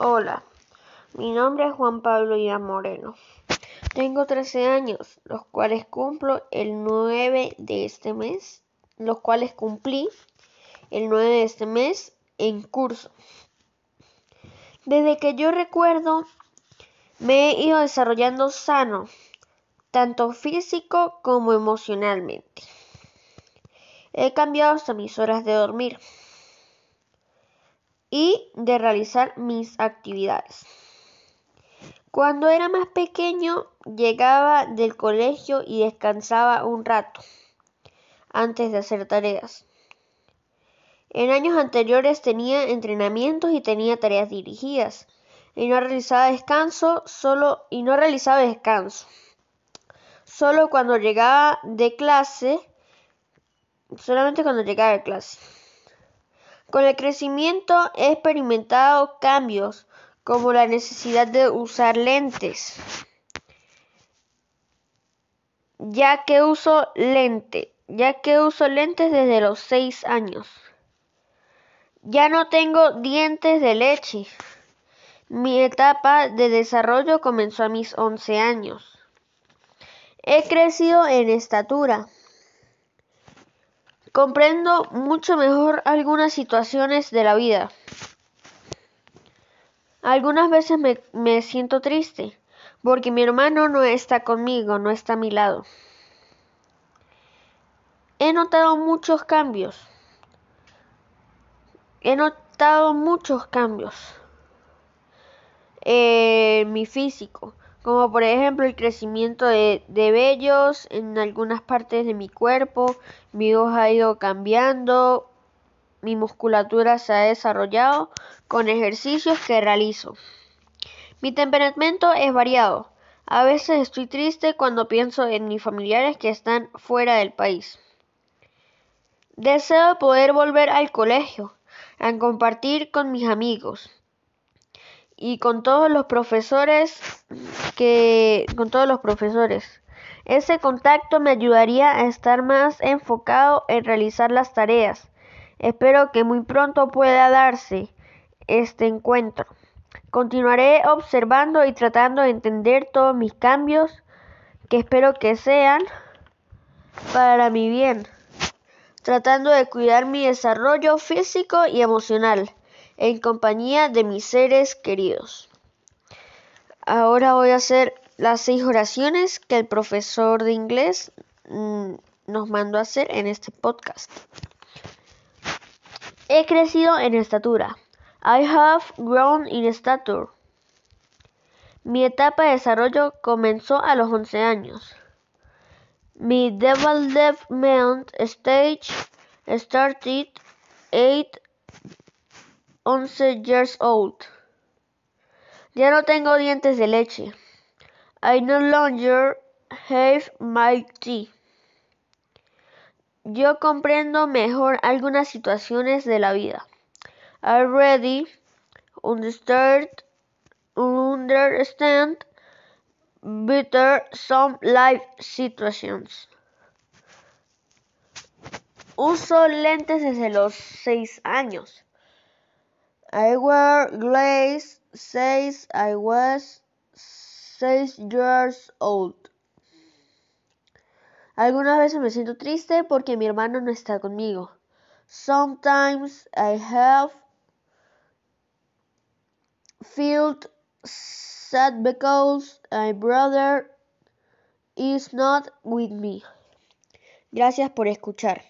Hola, mi nombre es Juan Pablo Iván Moreno. Tengo 13 años, los cuales cumplo el 9 de este mes, los cuales cumplí el 9 de este mes en curso. Desde que yo recuerdo, me he ido desarrollando sano, tanto físico como emocionalmente. He cambiado hasta mis horas de dormir y de realizar mis actividades. Cuando era más pequeño llegaba del colegio y descansaba un rato antes de hacer tareas. En años anteriores tenía entrenamientos y tenía tareas dirigidas y no realizaba descanso solo y no realizaba descanso. Solo cuando llegaba de clase, solamente cuando llegaba de clase. Con el crecimiento he experimentado cambios como la necesidad de usar lentes, ya que uso lente, ya que uso lentes desde los 6 años. Ya no tengo dientes de leche. Mi etapa de desarrollo comenzó a mis 11 años. He crecido en estatura. Comprendo mucho mejor algunas situaciones de la vida. Algunas veces me, siento triste porque mi hermano no está conmigo, no está a mi lado. He notado muchos cambios. He notado muchos cambios en mi físico como por ejemplo el crecimiento de, vellos en algunas partes de mi cuerpo, mi voz ha ido cambiando, mi musculatura se ha desarrollado con ejercicios que realizo. Mi temperamento es variado. A veces estoy triste cuando pienso en mis familiares que están fuera del país. Deseo poder volver al colegio, a compartir con mis amigos y con todos los profesores que con todos los profesores. Ese contacto me ayudaría a estar más enfocado en realizar las tareas. Espero que muy pronto pueda darse este encuentro. Continuaré observando y tratando de entender todos mis cambios que espero que sean para mi bien, tratando de cuidar mi desarrollo físico y emocional en compañía de mis seres queridos. Ahora voy a hacer las seis oraciones que el profesor de inglés mm, nos mandó a hacer en este podcast. He crecido en estatura. I have grown in stature. Mi etapa de desarrollo comenzó a los 11 años. Mi development stage started 8 11 years old. Ya no tengo dientes de leche. I no longer have my teeth. Yo comprendo mejor algunas situaciones de la vida. I already understand, understand better some life situations. Uso lentes desde los 6 años. I wear glasses since I was six years old. Algunas veces me siento triste porque mi hermano no está conmigo. Sometimes I have felt sad because my brother is not with me. Gracias por escuchar.